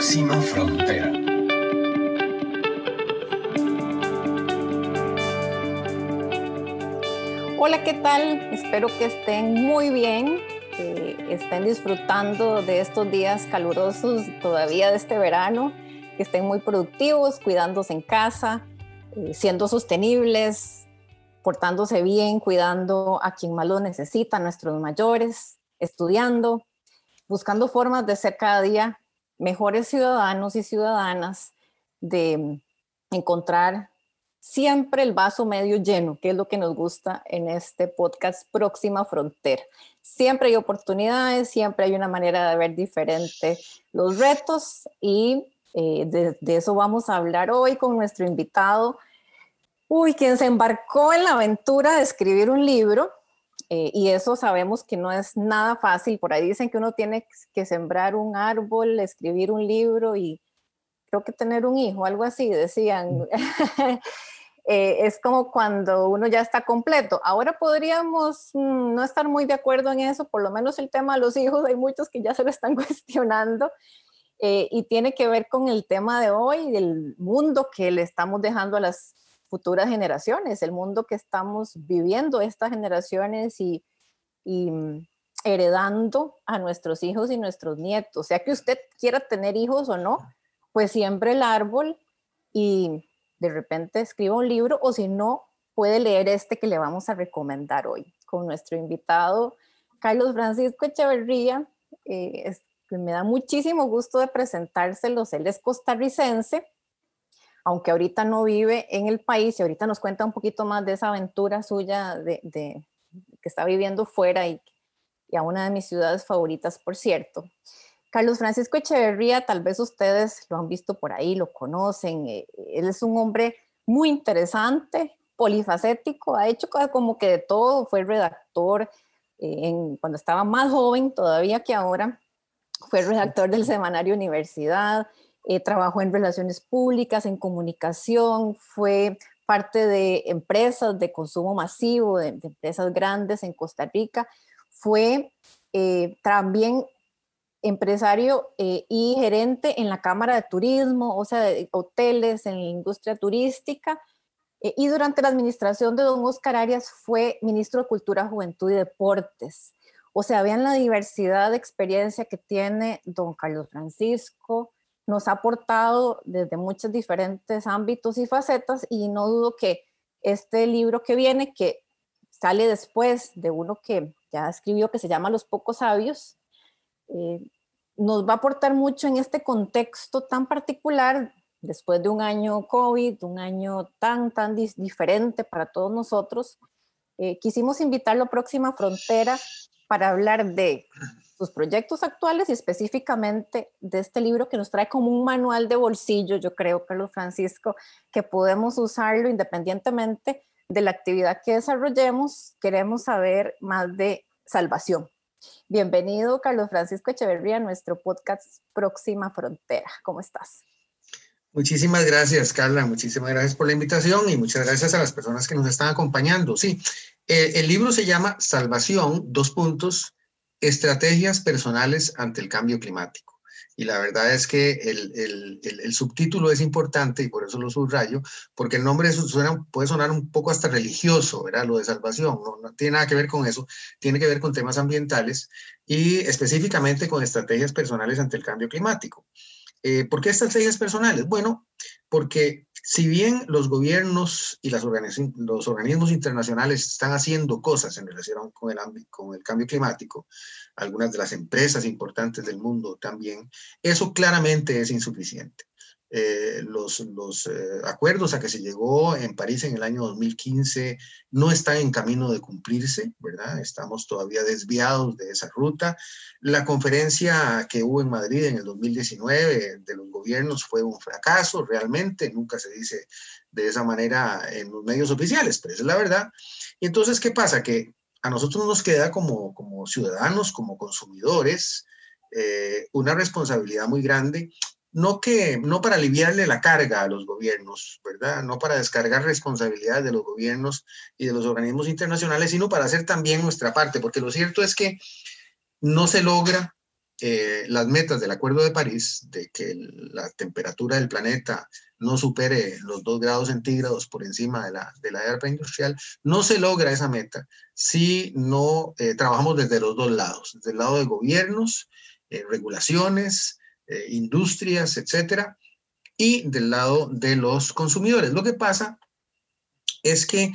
próxima frontera. Hola, ¿qué tal? Espero que estén muy bien, que estén disfrutando de estos días calurosos todavía de este verano, que estén muy productivos, cuidándose en casa, eh, siendo sostenibles, portándose bien, cuidando a quien más lo necesita, nuestros mayores, estudiando, buscando formas de ser cada día mejores ciudadanos y ciudadanas, de encontrar siempre el vaso medio lleno, que es lo que nos gusta en este podcast Próxima Frontera. Siempre hay oportunidades, siempre hay una manera de ver diferente los retos y eh, de, eso vamos a hablar hoy con nuestro invitado, uy, quien se embarcó en la aventura de escribir un libro. Eh, y eso sabemos que no es nada fácil. Por ahí dicen que uno tiene que sembrar un árbol, escribir un libro y creo que tener un hijo, algo así, decían. Mm. Eh, es como cuando uno ya está completo. Ahora podríamos mm, no estar muy de acuerdo en eso, por lo menos el tema de los hijos, hay muchos que ya se lo están cuestionando. Eh, y tiene que ver con el tema de hoy, del mundo que le estamos dejando a las futuras generaciones, el mundo que estamos viviendo estas generaciones y, y mm, heredando a nuestros hijos y nuestros nietos. Sea que usted quiera tener hijos o no, pues siempre el árbol y de repente escriba un libro o si no, puede leer este que le vamos a recomendar hoy con nuestro invitado Carlos Francisco Echeverría. Eh, me da muchísimo gusto de presentárselos. Él es costarricense, aunque ahorita no vive en el país y ahorita nos cuenta un poquito más de esa aventura suya de, que está viviendo fuera y, y a una de mis ciudades favoritas, por cierto. Carlos Francisco Echeverría, tal vez ustedes lo han visto por ahí, lo conocen. Eh, él es un hombre muy interesante, polifacético, ha hecho como que de todo, fue redactor eh, cuando estaba más joven todavía que ahora, fue redactor del semanario Universidad, eh, trabajó en relaciones públicas, en comunicación, fue parte de empresas de consumo masivo, de, empresas grandes en Costa Rica, fue también empresario eh, y gerente en la Cámara de Turismo, o sea, de hoteles, en la industria turística. Eh, y durante la administración de don Oscar Arias fue ministro de Cultura, Juventud y Deportes. O sea, vean la diversidad de experiencia que tiene don Carlos Francisco. Nos ha aportado desde muchos diferentes ámbitos y facetas y no dudo que este libro que viene, que sale después de uno que ya escribió que se llama Los Pocos Sabios, eh, nos va a aportar mucho en este contexto tan particular, después de un año COVID, un año tan, tan diferente para todos nosotros. Eh, quisimos invitarlo a Próxima Frontera para hablar de sus proyectos actuales y específicamente de este libro que nos trae como un manual de bolsillo, yo creo, Carlos Francisco, que podemos usarlo independientemente de la actividad que desarrollemos. Queremos saber más de salvación. Bienvenido, Carlos Francisco Echeverría, a nuestro podcast Próxima Frontera. ¿Cómo estás? Muchísimas gracias, Carla. Muchísimas gracias por la invitación y muchas gracias a las personas que nos están acompañando. Sí, el libro se llama Salvación, dos puntos, estrategias personales ante el cambio climático. Y la verdad es que el, subtítulo es importante y por eso lo subrayo, porque el nombre puede sonar un poco hasta religioso, ¿verdad? Lo de salvación, no, no tiene nada que ver con eso, tiene que ver con temas ambientales y específicamente con estrategias personales ante el cambio climático. Eh, ¿Por qué estrategias personales? Bueno, porque si bien los gobiernos y las los organismos internacionales están haciendo cosas en relación con el, con el cambio climático, algunas de las empresas importantes del mundo también, eso claramente es insuficiente. Eh, los, los eh, acuerdos a que se llegó en París en el año 2015 no están en camino de cumplirse, ¿verdad? Estamos todavía desviados de esa ruta. La conferencia que hubo en Madrid en el 2019 de los gobiernos fue un fracaso, realmente, nunca se dice de esa manera en los medios oficiales, pero esa es la verdad. Y entonces, ¿qué pasa? Que a nosotros nos queda como, como ciudadanos, como consumidores, eh, una responsabilidad muy grande, no, que, no para aliviarle la carga a los gobiernos, ¿verdad? No para descargar responsabilidades de los gobiernos y de los organismos internacionales, sino para hacer también nuestra parte, porque lo cierto es que no se logra eh, las metas del Acuerdo de París, de que la temperatura del planeta no supere los 2 grados centígrados por encima de la, de la preindustrial, no se logra esa meta si no eh, trabajamos desde los dos lados, desde el lado de gobiernos, eh, regulaciones, industrias, etcétera, y del lado de los consumidores. Lo que pasa es que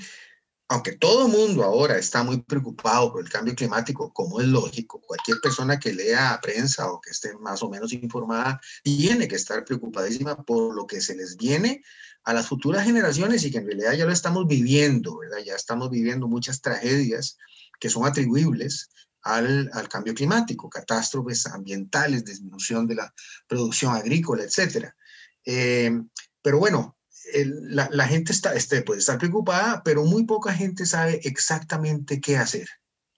aunque todo el mundo ahora está muy preocupado por el cambio climático, como es lógico, cualquier persona que lea prensa o que esté más o menos informada tiene que estar preocupadísima por lo que se les viene a las futuras generaciones y que en realidad ya lo estamos viviendo. Ya estamos viviendo muchas tragedias que son atribuibles al, al cambio climático, catástrofes ambientales, disminución de la producción agrícola, etcétera. Eh, pero bueno, la, gente está, este, puede estar preocupada, pero muy poca gente sabe exactamente qué hacer,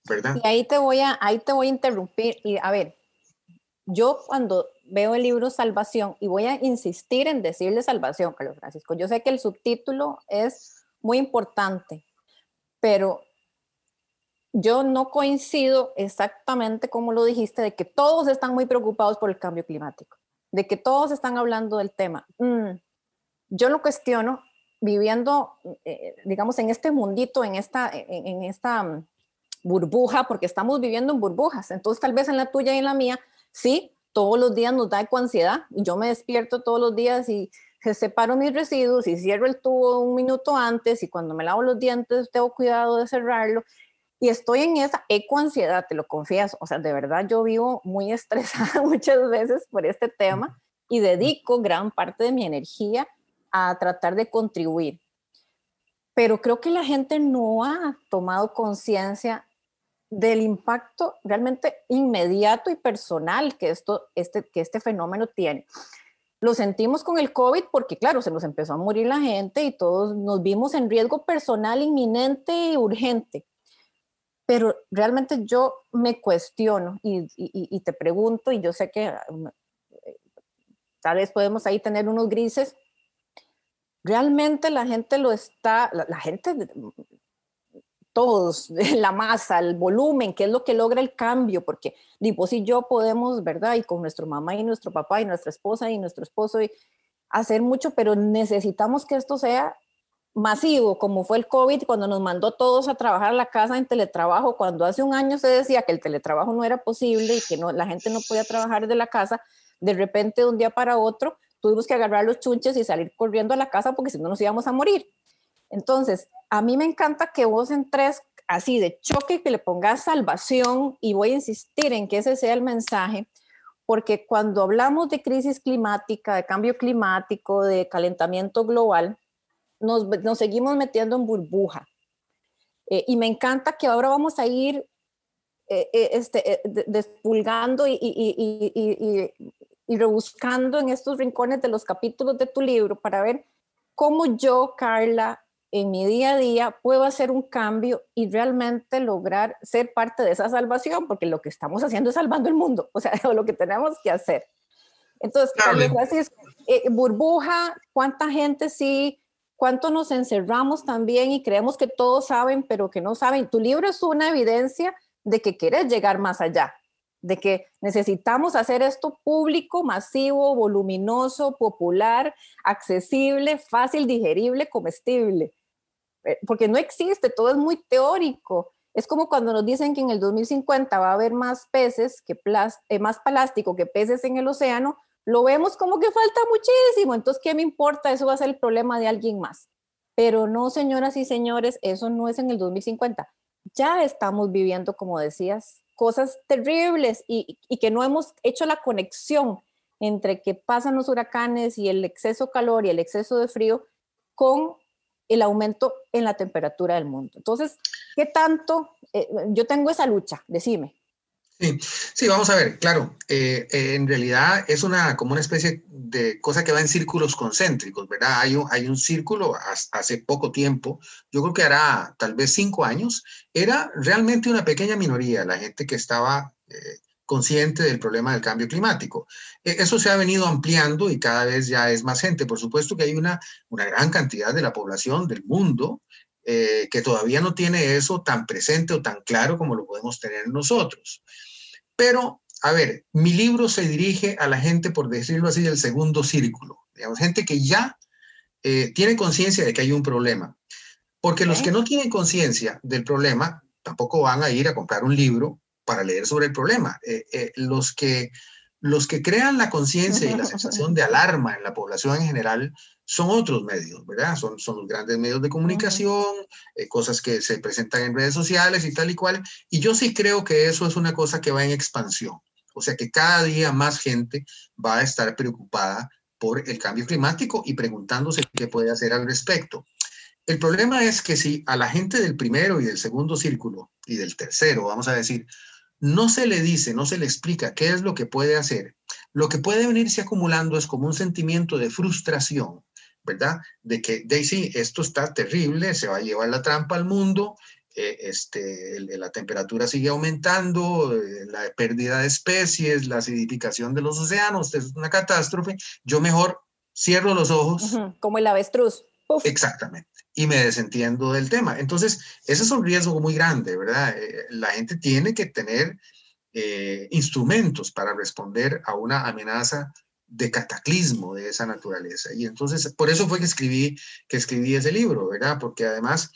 ¿verdad? Y ahí te voy a, ahí te voy a interrumpir y a ver, yo cuando veo el libro Salvación, y voy a insistir en decirle Salvación, Carlos Francisco, yo sé que el subtítulo es muy importante, pero yo no coincido exactamente como lo dijiste, de que todos están muy preocupados por el cambio climático, de que todos están hablando del tema. Mm, yo lo cuestiono viviendo, eh, digamos, en este mundito, en esta, en, esta mm, burbuja, porque estamos viviendo en burbujas. Entonces, tal vez en la tuya y en la mía, sí, todos los días nos da ecoansiedad. Yo me despierto todos los días y separo mis residuos y cierro el tubo un minuto antes y cuando me lavo los dientes tengo cuidado de cerrarlo. Y estoy en esa ecoansiedad, te lo confieso. O sea, de verdad yo vivo muy estresada muchas veces por este tema y dedico gran parte de mi energía a tratar de contribuir. Pero creo que la gente no ha tomado conciencia del impacto realmente inmediato y personal que, esto, este, que este fenómeno tiene. Lo sentimos con el COVID porque, claro, se nos empezó a morir la gente y todos nos vimos en riesgo personal inminente y urgente. Pero realmente yo me cuestiono y, y te pregunto, y yo sé que eh, tal vez podemos ahí tener unos grises, realmente la gente lo está, la, gente, todos, la masa, el volumen, qué es lo que logra el cambio, porque vos y yo podemos, ¿verdad? Y con nuestro mamá y nuestro papá y nuestra esposa y nuestro esposo y hacer mucho, pero necesitamos que esto sea masivo, como fue el COVID, cuando nos mandó todos a trabajar a la casa en teletrabajo, cuando hace un año se decía que el teletrabajo no era posible y que no, la gente no podía trabajar de la casa, de repente de un día para otro tuvimos que agarrar los chunches y salir corriendo a la casa porque si no nos íbamos a morir. Entonces, a mí me encanta que vos entres así de choque, que le pongas salvación y voy a insistir en que ese sea el mensaje, porque cuando hablamos de crisis climática, de cambio climático, de calentamiento global, nos, seguimos metiendo en burbuja. Eh, y me encanta que ahora vamos a ir eh, eh, este, despulgando y, y, y rebuscando en estos rincones de los capítulos de tu libro para ver cómo yo, Carla, en mi día a día puedo hacer un cambio y realmente lograr ser parte de esa salvación, porque lo que estamos haciendo es salvando el mundo, o sea, lo que tenemos que hacer. Entonces, gracias. Eh, burbuja, cuánta gente sí, cuánto nos encerramos también y creemos que todos saben, pero que no saben. Tu libro es una evidencia de que quieres llegar más allá, de que necesitamos hacer esto público, masivo, voluminoso, popular, accesible, fácil, digerible, comestible. Eh, porque no existe, todo es muy teórico. Es como cuando nos dicen que en el 2050 va a haber más peces, que eh, más plástico que peces en el océano, lo vemos como que falta muchísimo. Entonces, ¿qué me importa? Eso va a ser el problema de alguien más. Pero no, señoras y señores, eso no es en el 2050. Ya estamos viviendo, como decías, cosas terribles y, que no hemos hecho la conexión entre que pasan los huracanes y el exceso de calor y el exceso de frío con el aumento en la temperatura del mundo. Entonces, ¿qué tanto? Eh, yo tengo esa lucha, decime. Sí, sí, vamos a ver, claro, eh, eh, en realidad es una como una especie de cosa que va en círculos concéntricos, ¿verdad? Hay un, hay un círculo hace poco tiempo, yo creo que hará tal vez cinco años, era realmente una pequeña minoría la gente que estaba eh, consciente del problema del cambio climático. E, eso se ha venido ampliando y cada vez ya es más gente. Por supuesto que hay una, una gran cantidad de la población del mundo que todavía no tiene eso tan presente o tan claro como lo podemos tener nosotros. Pero a ver, mi libro se dirige a la gente, por decirlo así, del segundo círculo, digamos, gente que ya eh, tiene conciencia de que hay un problema. Porque los que no tienen conciencia del problema tampoco van a ir a comprar un libro para leer sobre el problema. Eh, eh, los, que, los que crean la conciencia y la sensación de alarma en la población en general son otros medios, ¿verdad? Son, son los grandes medios de comunicación, cosas que se presentan en redes sociales y tal y cual. Y yo sí creo que eso es una cosa que va en expansión. O sea que cada día más gente va a estar preocupada por el cambio climático y preguntándose qué puede hacer al respecto. El problema es que si a la gente del primero y del segundo círculo y del tercero, vamos a decir, no se le dice, no se le explica qué es lo que puede hacer, lo que puede venirse acumulando es como un sentimiento de frustración, ¿verdad? De que, Daisy, esto está terrible, se va a llevar la trampa al mundo, eh, este, la temperatura sigue aumentando, eh, la pérdida de especies, la acidificación de los océanos, es una catástrofe, yo mejor cierro los ojos. Como el avestruz. Exactamente. Y me desentiendo del tema. Entonces, ese es un riesgo muy grande, ¿verdad? Eh, la gente tiene que tener instrumentos para responder a una amenaza de cataclismo de esa naturaleza. Y entonces, por eso fue que escribí, que escribí ese libro, ¿verdad? Porque además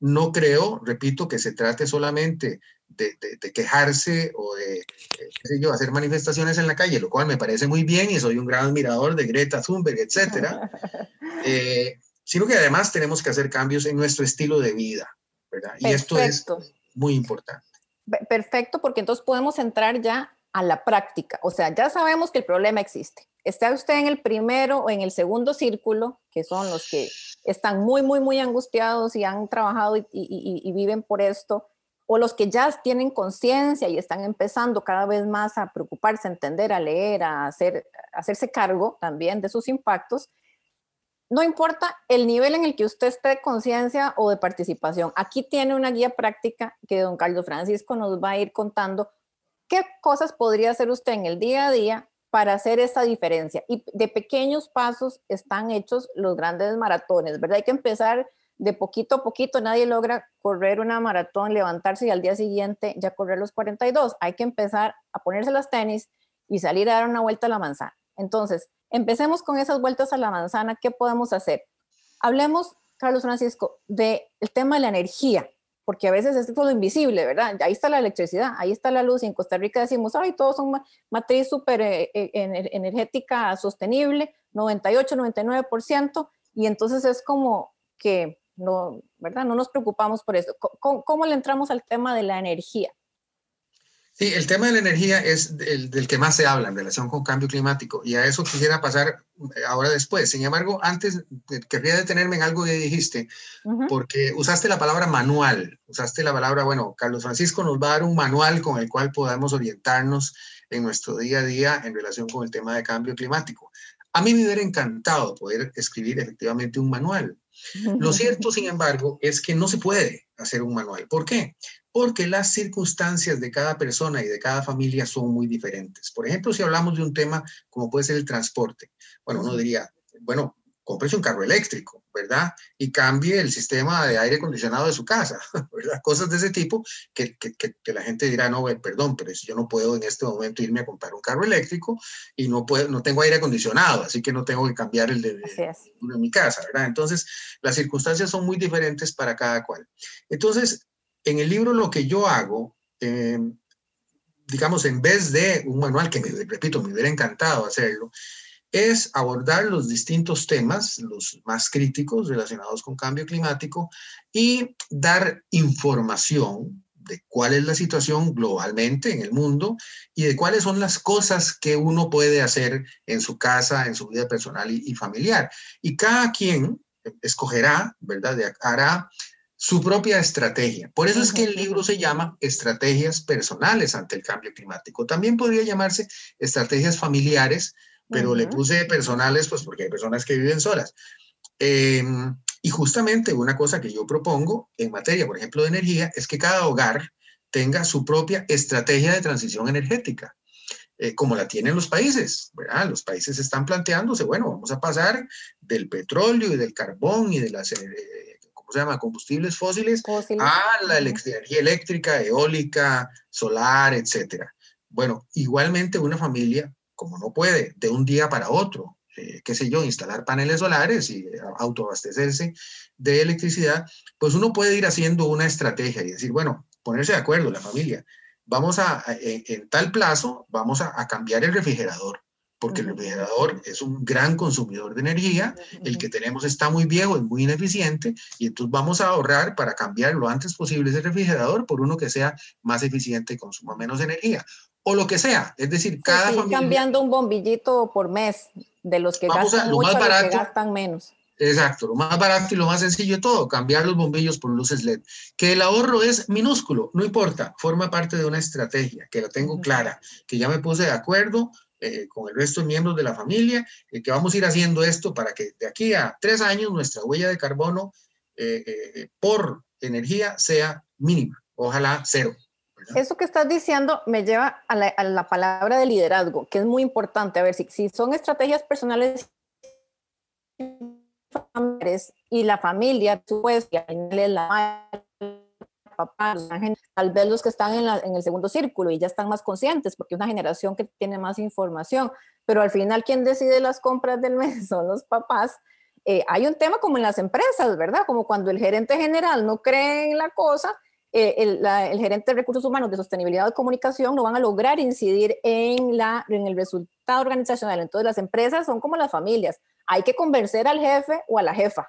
no creo, repito, que se trate solamente de, quejarse o de, qué yo, hacer manifestaciones en la calle, lo cual me parece muy bien y soy un gran admirador de Greta Thunberg, etcétera, eh, sino que además tenemos que hacer cambios en nuestro estilo de vida, ¿verdad? Y esto es muy importante. Perfecto, porque entonces podemos entrar ya a la práctica. O sea, ya sabemos que el problema existe. Está usted en el primero o en el segundo círculo, que son los que están muy, muy, muy angustiados y han trabajado y, viven por esto, o los que ya tienen conciencia y están empezando cada vez más a preocuparse, a entender, a leer, a, hacer, hacerse cargo también de sus impactos, no importa el nivel en el que usted esté de conciencia o de participación. Aquí tiene una guía práctica que don Carlos Francisco nos va a ir contando qué cosas podría hacer usted en el día a día para hacer esa diferencia. Y de pequeños pasos están hechos los grandes maratones, ¿verdad? Hay que empezar de poquito a poquito. Nadie logra correr una maratón, levantarse y al día siguiente ya correr los 42. Hay que empezar a ponerse las tenis y salir a dar una vuelta a la manzana. Entonces, empecemos con esas vueltas a la manzana. ¿Qué podemos hacer? Hablemos, Carlos Francisco, del tema de la energía porque a veces es todo invisible, ¿verdad? Ahí está la electricidad, ahí está la luz, y en Costa Rica decimos, ay, todos son matriz súper eh, eh, energética sostenible, 98, 99%, y entonces es como que no, ¿verdad? No nos preocupamos por eso. cómo le entramos al tema de la energía? Sí, el tema de la energía es el, del que más se habla en relación con cambio climático y a eso quisiera pasar eh, ahora después. Sin embargo, antes eh, querría detenerme en algo que dijiste, porque usaste la palabra manual, usaste la palabra, bueno, Carlos Francisco nos va a dar un manual con el cual podamos orientarnos en nuestro día a día en relación con el tema de cambio climático. A mí me hubiera encantado poder escribir efectivamente un manual. Lo cierto, sin embargo, es que no se puede hacer un manual. ¿Por qué? Porque las circunstancias de cada persona y de cada familia son muy diferentes. Por ejemplo, si hablamos de un tema como puede ser el transporte, bueno, uno diría, bueno, cómprese un carro eléctrico, ¿verdad? Y cambie el sistema de aire acondicionado de su casa, ¿verdad? Cosas de ese tipo que, que, que, la gente dirá, no, perdón, pero yo no puedo en este momento irme a comprar un carro eléctrico y no, puedo, no tengo aire acondicionado, así que no tengo que cambiar el de, de, de mi casa, ¿verdad? Entonces, las circunstancias son muy diferentes para cada cual. Entonces, en el libro lo que yo hago, eh, digamos, en vez de un manual que, me, repito, me hubiera encantado hacerlo, es abordar los distintos temas, los más críticos relacionados con cambio climático y dar información de cuál es la situación globalmente en el mundo y de cuáles son las cosas que uno puede hacer en su casa, en su vida personal y, y familiar. Y cada quien escogerá, ¿verdad? Hará su propia estrategia. Por eso es que el libro se llama Estrategias personales ante el cambio climático. También podría llamarse Estrategias familiares, pero le puse personales, pues porque hay personas que viven solas. Em, y justamente una cosa que yo propongo en materia, por ejemplo, de energía, es que cada hogar tenga su propia estrategia de transición energética. Eh, como la tienen los países, ¿verdad? Los países están planteándose, bueno, vamos a pasar del petróleo y del carbón y de las eh, ¿cómo se llama? Combustibles fósiles, a la energía eléctrica, eólica, solar, etcétera. Bueno, igualmente una familia, como no puede de un día para otro, eh, qué sé yo, instalar paneles solares y autoabastecerse de electricidad, pues uno puede ir haciendo una estrategia y decir, bueno, ponerse de acuerdo la familia, vamos a, en, tal plazo, vamos a cambiar el refrigerador porque el refrigerador es un gran consumidor de energía, el que tenemos está muy viejo, es muy ineficiente, y entonces vamos a ahorrar para cambiar lo antes posible ese refrigerador por uno que sea más eficiente y consuma menos energía, o lo que sea, es decir, cada sí, cambiando un bombillito por mes de los que gastan mucho a los que gastan menos. Exacto, lo más barato y lo más sencillo de todo, cambiar los bombillos por luces LED. Que el ahorro es minúsculo, no importa, forma parte de una estrategia, que la tengo clara, que ya me puse de acuerdo, eh, con el resto de miembros de la familia, eh, que vamos a ir haciendo esto para que de aquí a tres años nuestra huella de carbono eh, por energía sea mínima, ojalá cero. Eso que estás diciendo me lleva a la, palabra de liderazgo, que es muy importante. A ver, si, si son estrategias personales y la familia, tú puedes, la papás, tal vez los que están en, el segundo círculo y ya están más conscientes, porque es una generación que tiene más información, pero al final quien decide las compras del mes son los papás. Eh, hay un tema como en las empresas, ¿verdad? Como cuando el gerente general no cree en la cosa, eh, el, el, gerente de recursos humanos de sostenibilidad de comunicación no van a lograr incidir en, la, en el resultado organizacional. Entonces las empresas son como las familias. Hay que convencer al jefe o a la jefa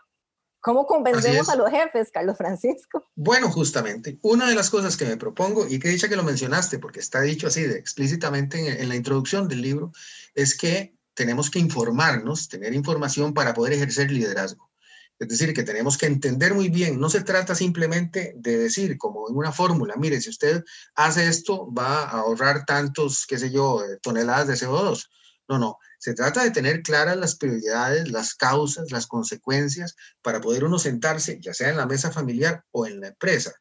¿Cómo convencemos a los jefes, Carlos Francisco? Bueno, justamente, una de las cosas que me propongo, y que dicha que lo mencionaste, porque está dicho así de, explícitamente en, la introducción del libro, es que tenemos que informarnos, tener información para poder ejercer liderazgo. Es decir, que tenemos que entender muy bien, no se trata simplemente de decir como en una fórmula, mire, si usted hace esto, va a ahorrar tantos, qué sé yo, eh, toneladas de CO2. No, no, se trata de tener claras las prioridades, las causas, las consecuencias para poder uno sentarse, ya sea en la mesa familiar o en la empresa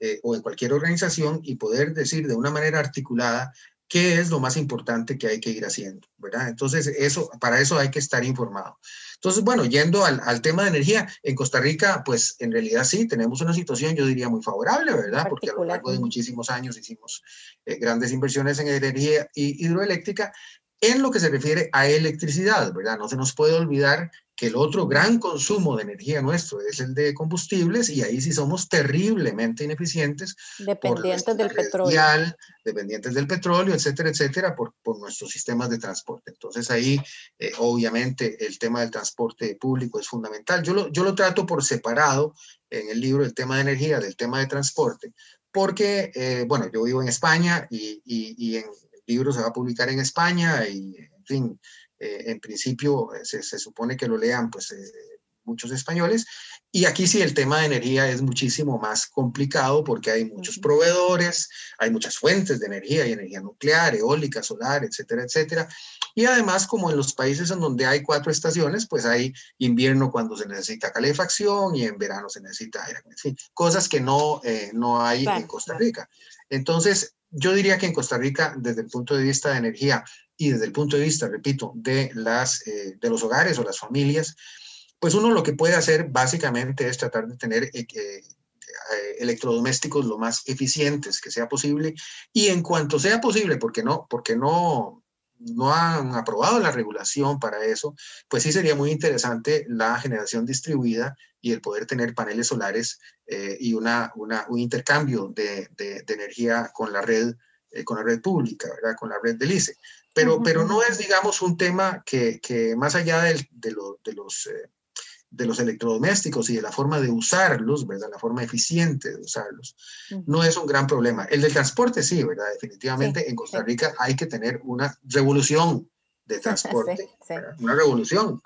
eh, o en cualquier organización y poder decir de una manera articulada qué es lo más importante que hay que ir haciendo, ¿verdad? Entonces, eso, para eso hay que estar informado. Entonces, bueno, yendo al, tema de energía, en Costa Rica, pues en realidad sí, tenemos una situación, yo diría, muy favorable, ¿verdad? Porque a lo largo de muchísimos años hicimos eh, grandes inversiones en energía hidroeléctrica en lo que se refiere a electricidad, ¿verdad? No se nos puede olvidar que el otro gran consumo de energía nuestro es el de combustibles y ahí sí somos terriblemente ineficientes. Dependientes del petróleo. dependientes del petróleo, etcétera, etcétera, por, por nuestros sistemas de transporte. Entonces ahí, eh, obviamente, el tema del transporte público es fundamental. Yo lo, yo lo trato por separado en el libro, el tema de energía del tema de transporte, porque, eh, bueno, yo vivo en España y, y, y en, libro se va a publicar en España y, en fin, eh, en principio eh, se, se, supone que lo lean pues eh, muchos españoles. Y aquí sí el tema de energía es muchísimo más complicado porque hay muchos proveedores, hay muchas fuentes de energía, hay energía nuclear, eólica, solar, etcétera, etcétera. Y además, como en los países en donde hay cuatro estaciones, pues hay invierno cuando se necesita calefacción y en verano se necesita aire, en fin, cosas que no, no hay en Costa Rica. Entonces, yo diría que en Costa Rica, desde el punto de vista de energía y desde el punto de vista, repito, de, las, eh, de los hogares o las familias, pues uno lo que puede hacer básicamente es tratar de tener eh, eh, electrodomésticos lo más eficientes que sea posible. Y en cuanto sea posible, porque no, porque no, no han aprobado la regulación para eso, pues sí sería muy interesante la generación distribuida y el poder tener paneles solares eh, y una, un intercambio de, energía con la red, eh, con la red pública, ¿verdad? con la red del ICE. Pero, pero no es, digamos, un tema que, más allá de, los... Eh, de los electrodomésticos y de la forma de usarlos, ¿verdad? La forma eficiente de usarlos, no es un gran problema. El del transporte sí, ¿verdad? Definitivamente en Costa Rica hay que tener una revolución de transporte, una revolución.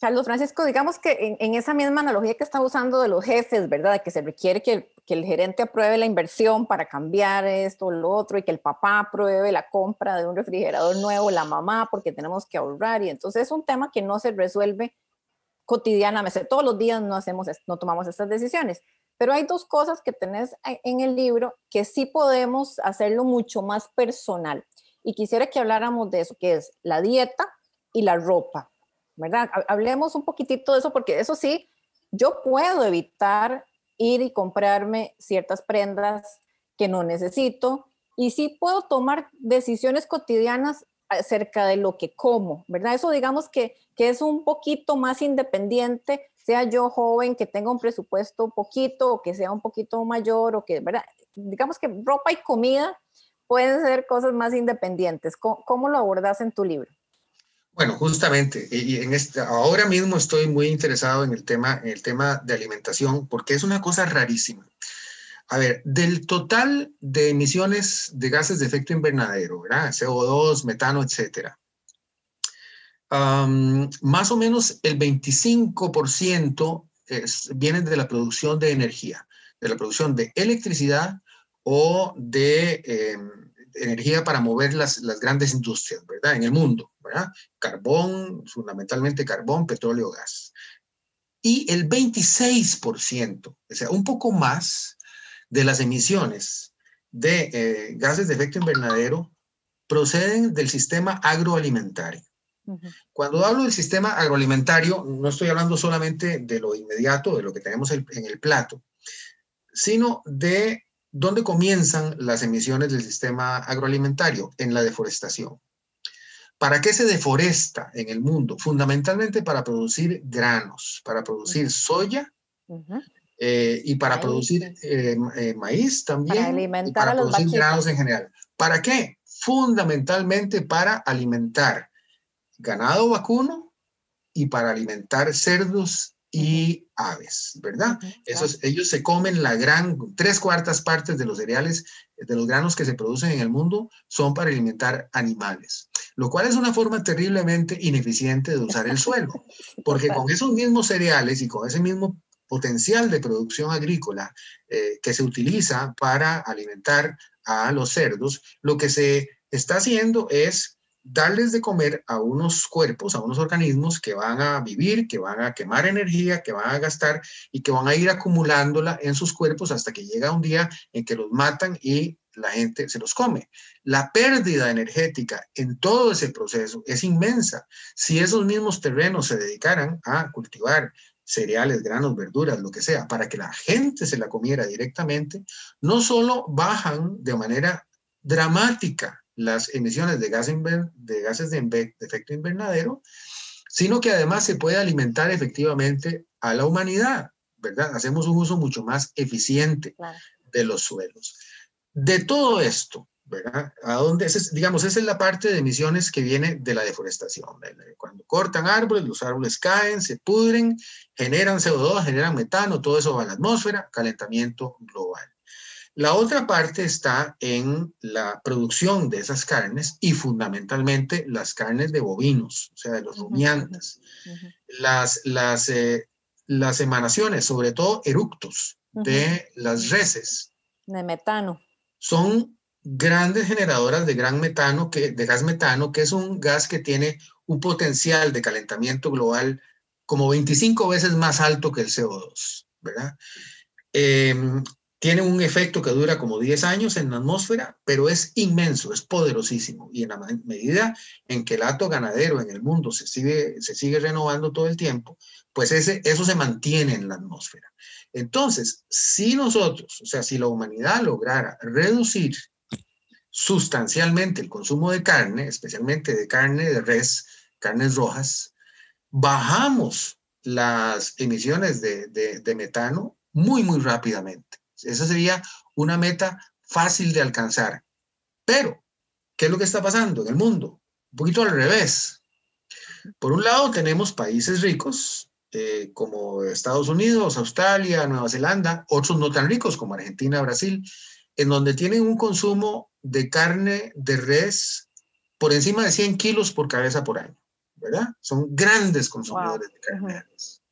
Carlos Francisco, digamos que en, esa misma analogía que está usando de los jefes, ¿verdad? Que se requiere que, que, el gerente apruebe la inversión para cambiar esto o lo otro y que el papá apruebe la compra de un refrigerador nuevo, la mamá, porque tenemos que ahorrar. Y entonces es un tema que no se resuelve cotidianamente. Todos los días no, hacemos, no tomamos estas decisiones. Pero hay dos cosas que tenés en el libro que sí podemos hacerlo mucho más personal. Y quisiera que habláramos de eso, que es la dieta y la ropa ¿verdad? Hablemos un poquitito de eso porque eso sí, yo puedo evitar ir y comprarme ciertas prendas que no necesito y sí puedo tomar decisiones cotidianas acerca de lo que como, ¿verdad? Eso digamos que, que es un poquito más independiente, sea yo joven, que tenga un presupuesto poquito o que sea un poquito mayor o que, ¿verdad? Digamos que ropa y comida pueden ser cosas más independientes. ¿Cómo, lo abordas en tu libro? Bueno, justamente, y en este, ahora mismo estoy muy interesado en el, tema, en el tema de alimentación porque es una cosa rarísima. A ver, del total de emisiones de gases de efecto invernadero, ¿verdad? CO2, metano, etcétera, más o menos el 25% es, viene de la producción de energía, de la producción de electricidad o de em, energía para mover las, las, grandes industrias, ¿verdad? En el mundo, ¿verdad? Carbón, fundamentalmente carbón, petróleo, gas. Y el 26%, o sea, un poco más de las emisiones de eh, gases de efecto invernadero proceden del sistema agroalimentario. Cuando hablo del sistema agroalimentario, no estoy hablando solamente de lo inmediato, de lo que tenemos en el plato, sino de dónde comienzan las emisiones del sistema agroalimentario, en la deforestación. ¿Para qué se deforesta en el mundo? Fundamentalmente para producir granos, para producir soya, eh, y para producir eh, eh, maíz también. Para alimentar para producir granos en general. ¿Para qué? Fundamentalmente para alimentar ganado vacuno y para alimentar cerdos y aves, ¿verdad? Esos, ellos se comen la gran, tres cuartas partes de los cereales, de los granos que se producen en el mundo, son para alimentar animales, lo cual es una forma terriblemente ineficiente de usar el suelo, porque con esos mismos cereales y con ese mismo potencial de producción agrícola eh, que se utiliza para alimentar a los cerdos, lo que se está haciendo es darles de comer a unos cuerpos, a unos organismos que van a vivir, que van a quemar energía, que van a gastar y que van a ir acumulándola en sus cuerpos hasta que llega un día en que los matan y la gente se los come. La pérdida energética en todo ese proceso es inmensa. Si esos mismos terrenos se dedicaran a cultivar cereales, granos, verduras, lo que sea, para que la gente se la comiera directamente, no solo bajan de manera dramática las emisiones de, de gases de, efecto invernadero, sino que además se puede alimentar efectivamente a la humanidad, ¿verdad? Hacemos un uso mucho más eficiente de los suelos. De todo esto, ¿verdad? ¿A dónde? digamos, esa es la parte de emisiones que viene de la deforestación. Cuando cortan árboles, los árboles caen, se pudren, generan CO2, generan metano, todo eso va a la atmósfera, calentamiento global. La otra parte está en la producción de esas carnes y fundamentalmente las carnes de bovinos, o sea, de los rumiantes. Las, las, eh, las emanaciones, sobre todo eructos de las reses. De metano. Son grandes generadoras de gran metano, de gas metano, que es un gas que tiene un potencial de calentamiento global como 25 veces más alto que el CO2, ¿verdad? Em, tiene un efecto que dura como 10 años en la atmósfera, pero es inmenso, es poderosísimo. Y en la medida en que el hato ganadero en el mundo se sigue, renovando todo el tiempo, pues eso se mantiene en la atmósfera. Entonces, si nosotros, o sea, si la humanidad lograra reducir sustancialmente el consumo de carne, especialmente de carne de res, carnes rojas, bajamos las emisiones de, metano muy, muy rápidamente. Esa sería una meta fácil de alcanzar. Pero, ¿qué es lo que está pasando en el mundo? Un poquito al revés. Por un lado, tenemos países ricos eh, como Estados Unidos, Australia, Nueva Zelanda, otros no tan ricos como Argentina, Brasil, en donde tienen un consumo de carne de res por encima de 100 kilos por cabeza por año, ¿verdad? Son grandes consumidores de carne de res.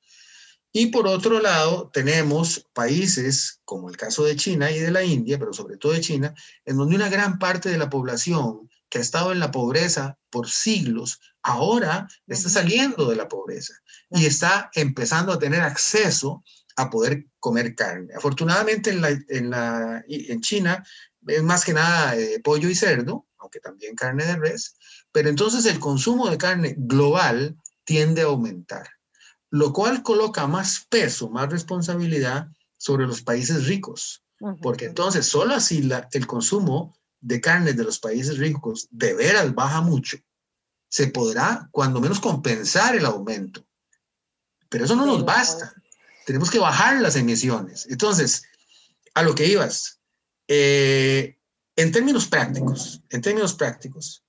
Y por otro lado, tenemos países como el caso de China y de la India, pero sobre todo de China, en donde una gran parte de la población que ha estado en la pobreza por siglos, ahora está saliendo de la pobreza y está empezando a tener acceso a poder comer carne. Afortunadamente en, la, en, la, en China es más que nada eh, pollo y cerdo, aunque también carne de res, pero entonces el consumo de carne global tiende a aumentar, lo cual coloca más peso, más responsabilidad sobre los países ricos, porque entonces solo así la, el consumo de carne de los países ricos de veras baja mucho, se podrá cuando menos compensar el aumento. Pero eso no nos basta. Tenemos que bajar las emisiones. Entonces, a lo que ibas, eh, en términos prácticos, en términos prácticos,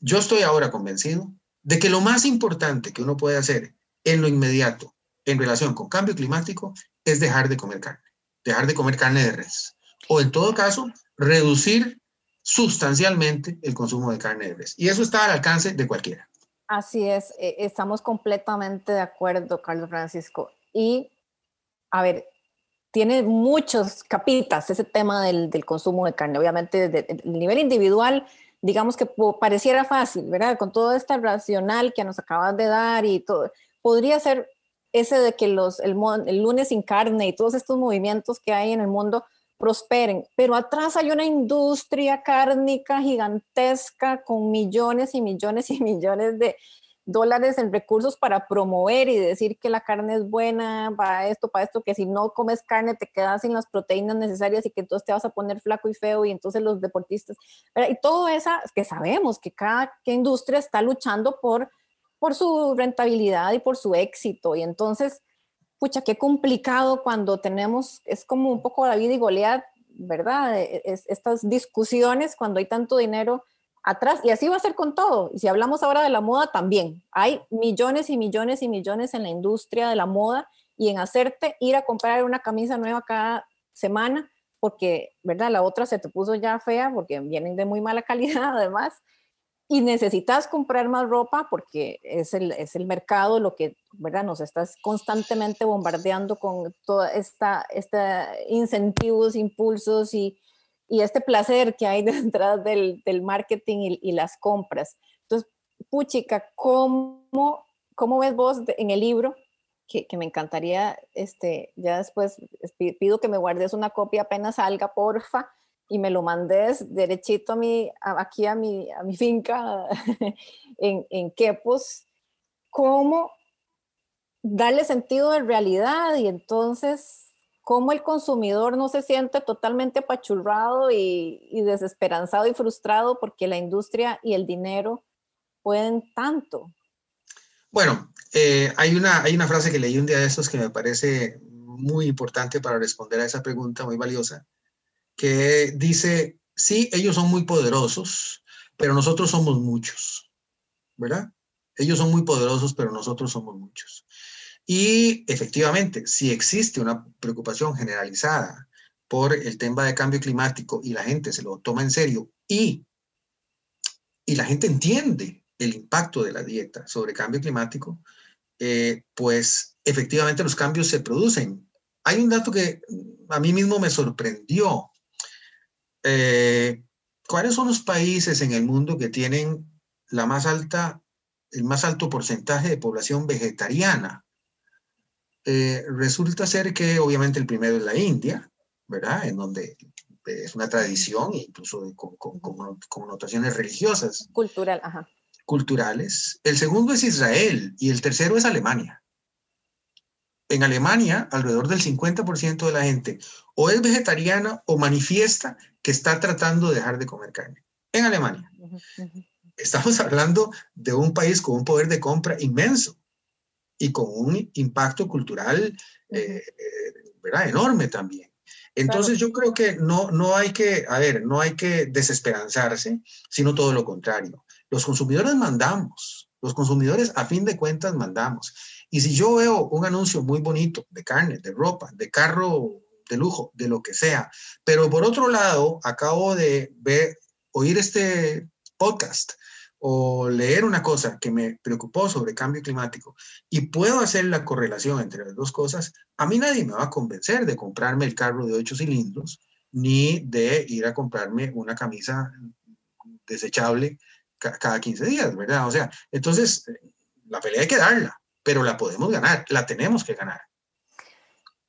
yo estoy ahora convencido de que lo más importante que uno puede hacer en lo inmediato en relación con cambio climático es dejar de comer carne, dejar de comer carne de res. O en todo caso, reducir sustancialmente el consumo de carne de res. Y eso está al alcance de cualquiera. Así es, e, estamos completamente de acuerdo, Carlos Francisco. Y, a ver, tiene muchos capitas ese tema del, consumo de carne. Obviamente, desde el nivel individual, digamos que pareciera fácil, ¿verdad? Con todo este racional que nos acabas de dar y todo, podría ser ese de que los, el, el lunes sin carne y todos estos movimientos que hay en el mundo prosperen, pero atrás hay una industria cárnica gigantesca con millones y millones y millones de dólares en recursos para promover y decir que la carne es buena para esto, para esto, que si no comes carne te quedas sin las proteínas necesarias y que entonces te vas a poner flaco y feo y entonces los deportistas, y todo eso que sabemos que cada industria está luchando por, por su rentabilidad y por su éxito y entonces pucha, qué complicado cuando tenemos, es como un poco David y Goliat, ¿verdad? E, e, estas discusiones cuando hay tanto dinero atrás, y así va a ser con todo. Y si hablamos ahora de la moda, también hay millones y millones y millones en la industria de la moda y en hacerte ir a comprar una camisa nueva cada semana, porque, ¿verdad? La otra se te puso ya fea porque vienen de muy mala calidad además y necesitas comprar más ropa porque es el, es el mercado lo que, ¿verdad? Nos estás constantemente bombardeando con toda esta, esta incentivos, impulsos y, y este placer que hay detrás del, del marketing y, las compras. Entonces, puchica, ¿cómo, cómo ves vos en el libro? Que, que, me encantaría, este, ya después pido que me guardes una copia apenas salga, porfa, y me lo mandes derechito a mi, aquí a mi, a mi finca en, en Quepos, cómo darle sentido de realidad y entonces cómo el consumidor no se siente totalmente apachurrado y, desesperanzado y frustrado porque la industria y el dinero pueden tanto. Bueno, eh, hay, una, hay una frase que leí un día de estos que me parece muy importante para responder a esa pregunta, muy valiosa, que dice, sí, ellos son muy poderosos, pero nosotros somos muchos, ¿verdad? Ellos son muy poderosos, pero nosotros somos muchos. Y efectivamente, si existe una preocupación generalizada por el tema de cambio climático y la gente se lo toma en serio y, y la gente entiende el impacto de la dieta sobre cambio climático, eh, pues efectivamente los cambios se producen. Hay un dato que a mí mismo me sorprendió eh, ¿cuáles son los países en el mundo que tienen la más alta, el más alto porcentaje de población vegetariana? Eh, resulta ser que obviamente el primero es la India, ¿verdad? En donde es una tradición, incluso con, connotaciones religiosas. Cultural, ajá. Culturales. El segundo es Israel y el tercero es Alemania. En Alemania, alrededor del 50% de la gente o es vegetariana o manifiesta que está tratando de dejar de comer carne. En Alemania. Estamos hablando de un país con un poder de compra inmenso y con un impacto cultural eh, eh, enorme también. Entonces yo creo que no, no hay que, a ver, no hay que desesperanzarse, sino todo lo contrario. Los consumidores mandamos, los consumidores a fin de cuentas mandamos. Y si yo veo un anuncio muy bonito de carne, de ropa, de carro de lujo, de lo que sea. Pero por otro lado, acabo de ver, oír este podcast o leer una cosa que me preocupó sobre cambio climático y puedo hacer la correlación entre las dos cosas, a mí nadie me va a convencer de comprarme el carro de ocho cilindros ni de ir a comprarme una camisa desechable cada 15 días, ¿verdad? O sea, entonces la pelea hay que darla, pero la podemos ganar, la tenemos que ganar.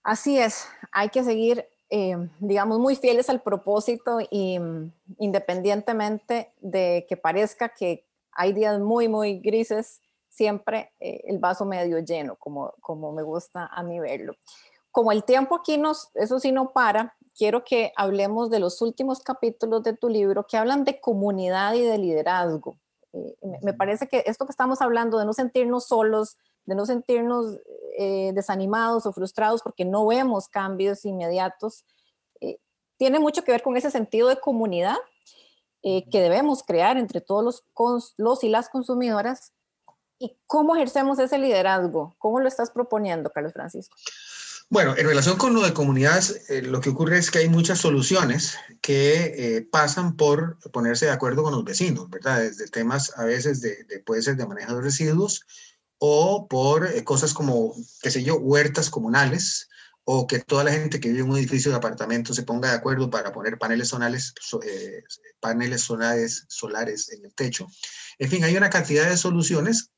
Así es, hay que seguir, eh, digamos, muy fieles al propósito y mm, independientemente de que parezca que hay días muy, muy grises, siempre eh, el vaso medio lleno, como, como me gusta a mí verlo. Como el tiempo aquí nos, eso sí no para, quiero que hablemos de los últimos capítulos de tu libro que hablan de comunidad y de liderazgo. Eh, me parece que esto que estamos hablando de no sentirnos solos, de no sentirnos eh, desanimados o frustrados porque no vemos cambios inmediatos, eh, tiene mucho que ver con ese sentido de comunidad que debemos crear entre todos los, los y las consumidoras. ¿Y cómo ejercemos ese liderazgo? ¿Cómo lo estás proponiendo, Carlos Francisco? Bueno, en relación con lo de comunidades, eh, lo que ocurre es que hay muchas soluciones que eh, pasan por ponerse de acuerdo con los vecinos, ¿verdad? Desde temas a veces de, puede ser de manejo de residuos o por eh, cosas como, qué sé yo, huertas comunales o que toda la gente que vive en un edificio de apartamentos se ponga de acuerdo para poner paneles solares, paneles solares, solares en el techo. En fin, hay una cantidad de soluciones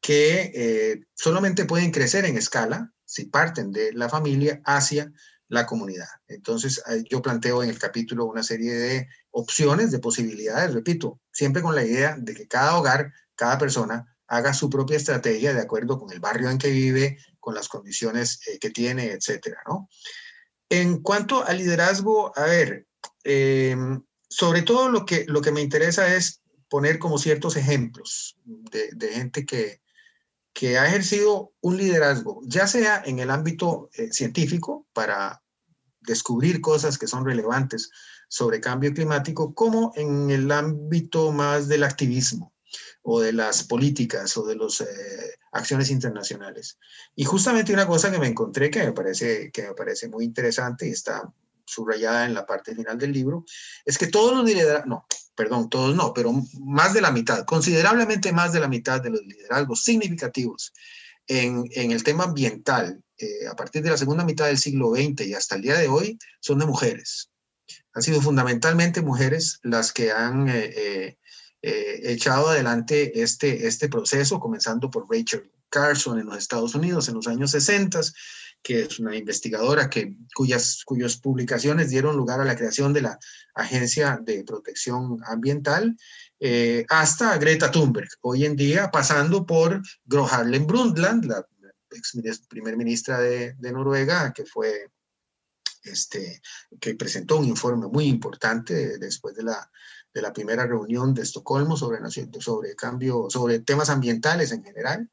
que solamente pueden crecer en escala si parten de la familia hacia la comunidad. Entonces, yo planteo en el capítulo una serie de opciones, de posibilidades, repito, siempre con la idea de que cada hogar, cada persona haga su propia estrategia de acuerdo con el barrio en que vive, con las condiciones eh, que tiene, etcétera, ¿no? En cuanto al liderazgo, a ver, em, sobre todo lo que, lo que me interesa es poner como ciertos ejemplos de, gente que, que ha ejercido un liderazgo, ya sea en el ámbito eh, científico para descubrir cosas que son relevantes sobre cambio climático, como en el ámbito más del activismo o de las políticas o de las eh, acciones internacionales. Y justamente una cosa que me encontré que me parece, que me parece muy interesante y está subrayada en la parte final del libro, es que todos los liderazgos, no, perdón, todos no, pero más de la mitad, considerablemente más de la mitad de los liderazgos significativos en, en el tema ambiental, eh, a partir de la segunda mitad del siglo XX y hasta el día de hoy, son de mujeres. Han sido fundamentalmente mujeres las que han eh, eh, echado adelante este, este proceso, comenzando por Rachel Carson en los Estados Unidos en los años 60 que es una investigadora que, cuyas, cuyas publicaciones dieron lugar a la creación de la Agencia de Protección Ambiental, eh, hasta Greta Thunberg, hoy en día pasando por Gro Harlem Brundtland, la ex primer ministra de, de, Noruega, que fue este, que presentó un informe muy importante después de la, de la primera reunión de Estocolmo sobre, sobre cambio, sobre temas ambientales en general.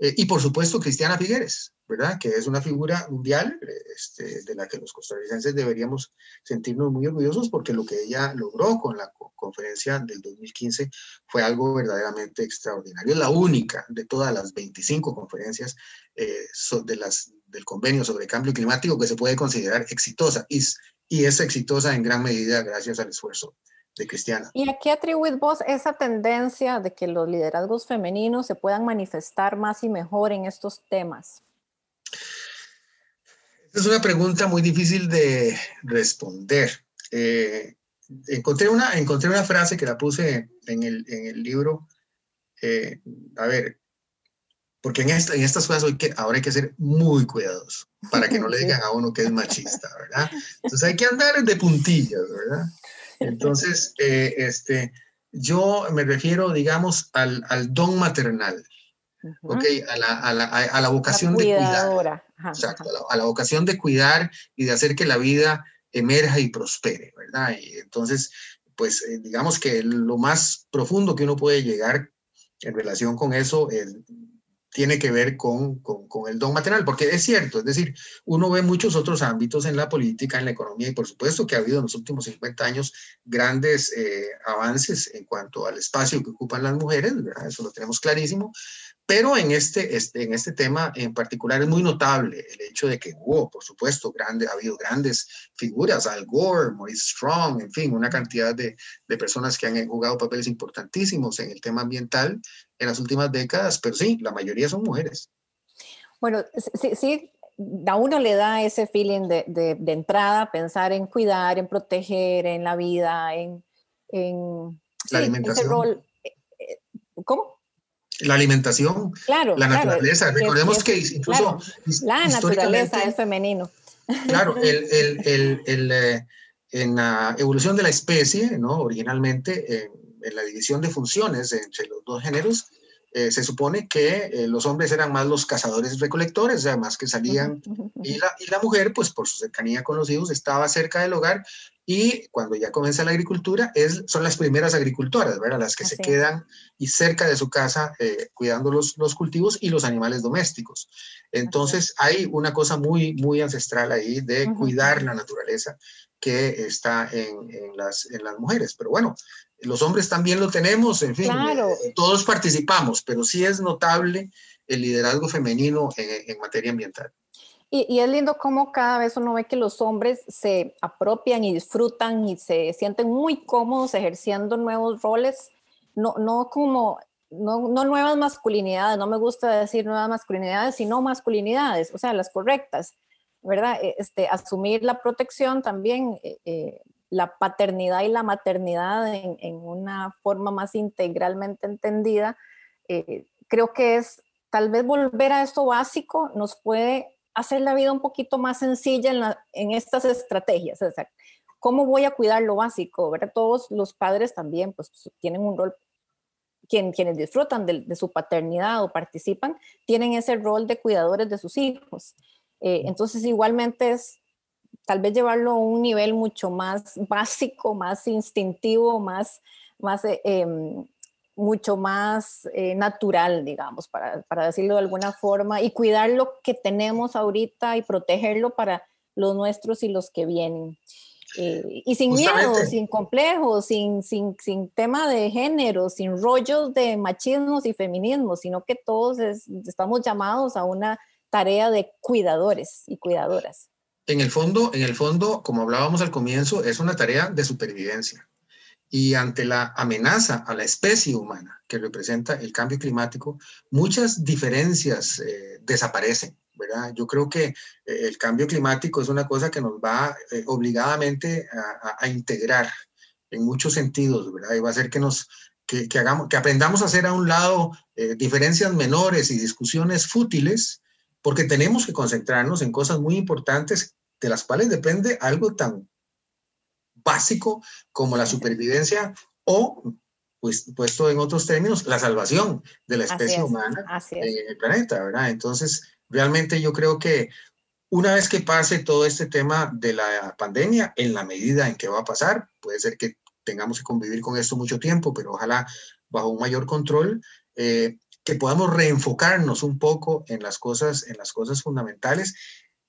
Eh, y por supuesto, Cristiana Figueres, ¿verdad? Que es una figura mundial este, de la que los costarricenses deberíamos sentirnos muy orgullosos porque lo que ella logró con la conferencia del 2015 fue algo verdaderamente extraordinario. Es la única de todas las 25 conferencias eh, de las, del convenio sobre cambio climático que se puede considerar exitosa y, y es exitosa en gran medida gracias al esfuerzo de Cristiana. ¿Y a qué atribuís vos esa tendencia de que los liderazgos femeninos se puedan manifestar más y mejor en estos temas? Es una pregunta muy difícil de responder. Eh, encontré, una, encontré una frase que la puse en el, en el libro. Eh, a ver, porque en, esta, en estas cosas hoy que, ahora hay que ser muy cuidadosos para que no le digan a uno que es machista, ¿verdad? Entonces hay que andar de puntillas, ¿verdad? Entonces, eh, este, yo me refiero, digamos, al, al don maternal, ¿ok? A la, a la, a la vocación de cuidar. Exacto, a la, vocación de cuidar y de hacer que la vida emerja y prospere, ¿verdad? Y entonces, pues, eh, digamos que lo más profundo que uno puede llegar en relación con eso es tiene que ver con, con, el don maternal, porque es cierto, es decir, uno ve muchos otros ámbitos en la política, en la economía, y por supuesto que ha habido en los últimos 50 años grandes eh, avances en cuanto al espacio que ocupan las mujeres, eso lo tenemos clarísimo, pero en este, este, en este tema en particular es muy notable el hecho de que hubo, por supuesto, grande, ha habido grandes figuras, Al Gore, Maurice Strong, en fin, una cantidad de, de personas que han jugado papeles importantísimos en el tema ambiental en las últimas décadas, pero sí, la mayoría son mujeres. Bueno, sí, sí a uno le da ese feeling de, de, de, entrada, pensar en cuidar, en proteger, en la vida, en, en la alimentación. Ese rol. Eh, eh, ¿Cómo? la alimentación, claro, la naturaleza. Recordemos que incluso... la naturaleza es femenino. Claro, el, el, el, eh, en la evolución de la especie, ¿no? originalmente, en la división de funciones entre los dos géneros, eh, se supone que eh, los hombres eran más los cazadores recolectores, además que salían, y la, y la mujer, pues por su cercanía con los hijos, estaba cerca del hogar y cuando ya comienza la agricultura, es, son las primeras agricultoras, ¿verdad? Las que se quedan y cerca de su casa eh, cuidando los, los, cultivos y los animales domésticos. Entonces hay una cosa muy, muy ancestral ahí de cuidar la naturaleza que está en, en, las, en las mujeres. Pero bueno, los hombres también lo tenemos, en fin, eh, todos participamos, pero sí es notable el liderazgo femenino en, materia ambiental. Y, es lindo cómo cada vez uno ve que los hombres se apropian y disfrutan y se sienten muy cómodos ejerciendo nuevos roles, no, no como, no, no nuevas masculinidades, no me gusta decir nuevas masculinidades, sino masculinidades, o sea, las correctas, ¿verdad? E, este, asumir la protección también. Eh, eh la paternidad y la maternidad en, una forma más integralmente entendida, eh, creo que es tal vez volver a esto básico nos puede hacer la vida un poquito más sencilla en, estas estrategias. O sea, ¿Cómo voy a cuidar lo básico? ¿verdad? Todos los padres también pues, tienen un rol, quien, quienes disfrutan de, su paternidad o participan, tienen ese rol de cuidadores de sus hijos. Eh, entonces, igualmente es tal vez llevarlo a un nivel mucho más básico, más instintivo, más, más eh, em, mucho más eh, natural, digamos, para, para, decirlo de alguna forma, y cuidar lo que tenemos ahorita y protegerlo para los nuestros y los que vienen. Eh, y sin miedo, sin complejos, sin, sin, sin, tema de género, sin rollos de machismos y feminismos, sino que todos estamos llamados a una tarea de cuidadores y cuidadoras en el fondo, en el fondo, como hablábamos al comienzo, es una tarea de supervivencia. Y ante la amenaza a la especie humana que representa el cambio climático, muchas diferencias eh, desaparecen, ¿verdad? Yo creo que eh, el cambio climático es una cosa que nos va eh, obligadamente a, integrar en muchos sentidos, ¿verdad? Y va a hacer que nos que, hagamos, que aprendamos a hacer a un lado diferencias menores y discusiones fútiles, porque tenemos que concentrarnos en cosas muy importantes de las cuales depende algo tan básico como la supervivencia o, pues, puesto en otros términos, la salvación de la especie humana en el planeta, ¿verdad? Entonces, realmente yo creo que una vez que pase todo este tema de la pandemia, en la medida en que va a pasar, puede ser que tengamos que convivir con esto mucho tiempo, pero ojalá bajo un mayor control, eh, que podamos reenfocarnos un poco en las cosas, en las cosas fundamentales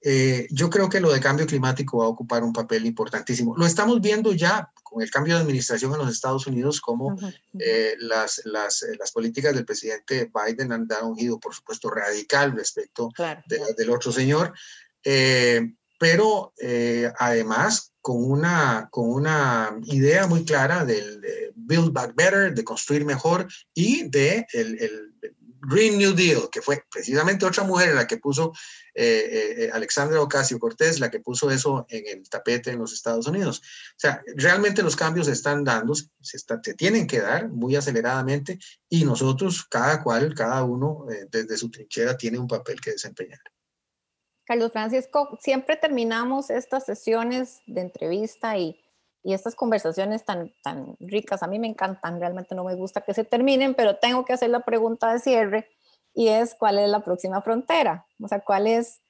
eh, yo creo que lo de cambio climático va a ocupar un papel importantísimo. Lo estamos viendo ya con el cambio de administración en los Estados Unidos, como eh, las, las, eh, las, políticas del presidente Biden han dado un giro, por supuesto, radical respecto del otro señor, pero además con una, con una idea muy clara del Build Back Better, de construir mejor y de el, el Green New Deal, que fue precisamente otra mujer la que puso, eh, eh, Alexandra Ocasio Cortés, la que puso eso en el tapete en los Estados Unidos. O sea, realmente los cambios se están dando, se, se tienen que dar muy aceleradamente y nosotros, cada cual, cada uno, eh, desde su trinchera, tiene un papel que desempeñar. Carlos Francisco, siempre terminamos estas sesiones de entrevista y y estas conversaciones tan, tan ricas, a mí me encantan, realmente no me gusta que se terminen, pero tengo que hacer la pregunta de cierre y es cuál es la próxima frontera, o sea, cuál es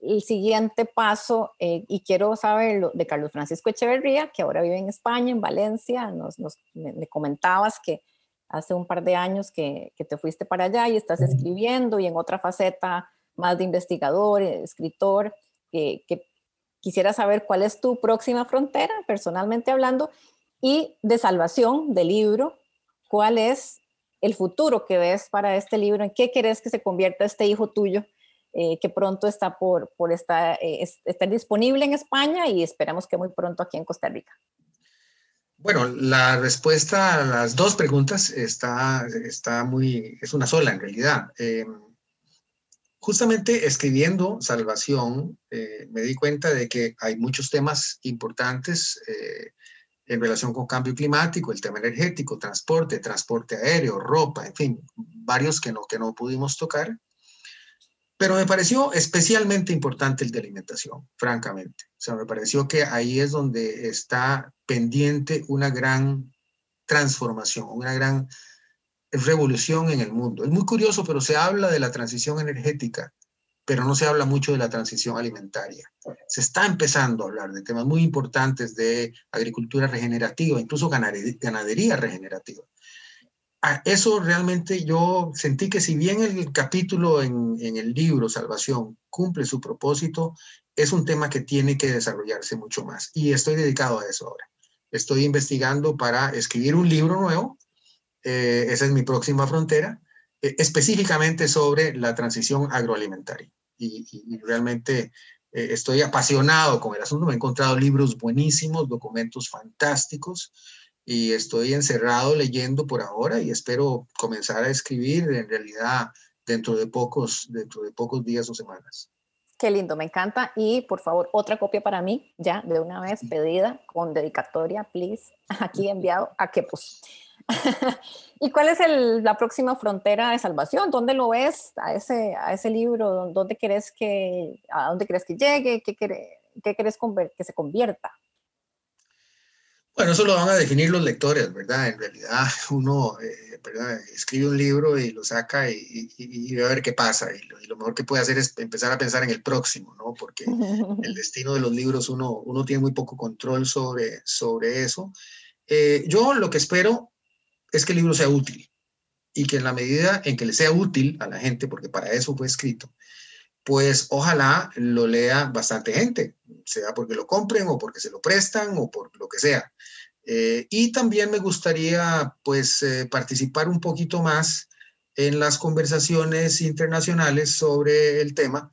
el siguiente paso eh, y quiero saberlo de Carlos Francisco Echeverría, que ahora vive en España, en Valencia, nos, nos me, comentabas que hace un par de años que, que, te fuiste para allá y estás escribiendo y en otra faceta más de investigador, escritor, que, que Quisiera saber cuál es tu próxima frontera, personalmente hablando, y de salvación del libro, cuál es el futuro que ves para este libro, en qué querés que se convierta este hijo tuyo, eh, que pronto está por, por estar, eh, estar disponible en España y esperamos que muy pronto aquí en Costa Rica. Bueno, la respuesta a las dos preguntas está, está muy, es una sola en realidad. Eh, justamente escribiendo Salvación, eh, me di cuenta de que hay muchos temas importantes eh, en relación con cambio climático, el tema energético, transporte, transporte aéreo, ropa, en fin, varios que no, que no pudimos tocar. Pero me pareció especialmente importante el de alimentación, francamente. O sea, me pareció que ahí es donde está pendiente una gran transformación, una gran revolución en el mundo. Es muy curioso, pero se habla de la transición energética, pero no se habla mucho de la transición alimentaria. Se está empezando a hablar de temas muy importantes de agricultura regenerativa, incluso ganadería regenerativa. Eso realmente yo sentí que si bien el capítulo en, en el libro Salvación cumple su propósito, es un tema que tiene que desarrollarse mucho más. Y estoy dedicado a eso ahora. Estoy investigando para escribir un libro nuevo. Eh, esa es mi próxima frontera, eh, específicamente sobre la transición agroalimentaria. Y, realmente eh, estoy apasionado con el asunto. Me he encontrado libros buenísimos, documentos fantásticos y estoy encerrado leyendo por ahora y espero comenzar a escribir en realidad dentro de pocos, dentro de pocos días o semanas. Qué lindo, me encanta. Y por favor, otra copia para mí, ya de una vez pedida, con dedicatoria, please, aquí enviado a Kepos. ¿Y cuál es la próxima frontera de salvación? ¿Dónde lo ves a ese, a ese libro? ¿Dónde crees que, ¿A dónde crees que llegue? ¿Qué, qué crees que se convierta? Bueno, eso lo van a definir los lectores, ¿verdad? En realidad uno eh, escribe un libro y lo saca y, y, a ver qué pasa. Y lo, mejor que puede hacer es empezar a pensar en el próximo, ¿no? Porque el destino de los libros uno, uno tiene muy poco control sobre, sobre eso. Eh, yo lo que espero es que el libro sea útil y que en la medida en que le sea útil a la gente, porque para eso fue escrito, pues ojalá lo lea bastante gente, sea porque lo compren o porque se lo prestan o por lo que sea. Eh, y también me gustaría pues eh, participar un poquito más en las conversaciones internacionales sobre el tema,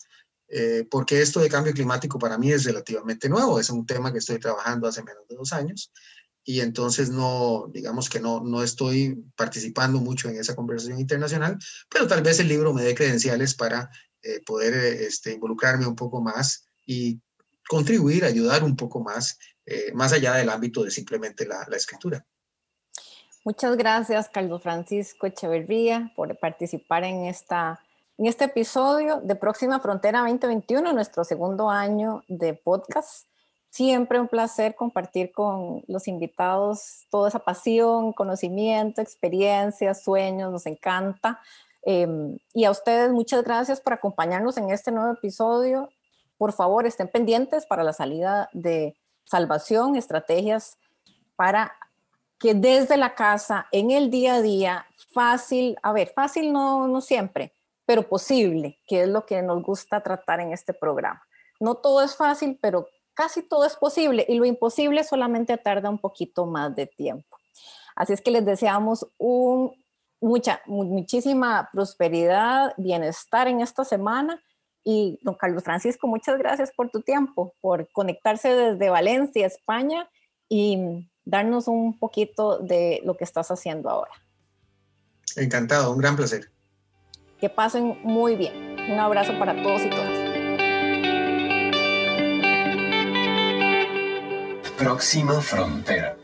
eh, porque esto de cambio climático para mí es relativamente nuevo, es un tema que estoy trabajando hace menos de dos años y entonces no, digamos que no, no estoy participando mucho en esa conversación internacional, pero tal vez el libro me dé credenciales para poder este, involucrarme un poco más y contribuir, ayudar un poco más, eh, más allá del ámbito de simplemente la, escritura. Muchas gracias, Carlos Francisco Echeverría, por participar en, esta, en este episodio de Próxima Frontera 2021, nuestro segundo año de podcast. Siempre un placer compartir con los invitados toda esa pasión, conocimiento, experiencias, sueños, nos encanta. Em, y a ustedes muchas gracias por acompañarnos en este nuevo episodio por favor, estén pendientes para la salida de salvación, estrategias para que desde la casa, en el día a día, fácil, a ver, fácil no, no siempre, pero posible, que es lo que nos gusta tratar en este programa. No todo es fácil, pero casi todo es posible y lo imposible solamente tarda un poquito más de tiempo. Así es que les deseamos un, mucha, muchísima prosperidad, bienestar en esta semana y don Carlos Francisco, muchas gracias por tu tiempo, por conectarse desde Valencia, España, y darnos un poquito de lo que estás haciendo ahora. Encantado, un gran placer. Que pasen muy bien. Un abrazo para todos y todas. Próxima frontera.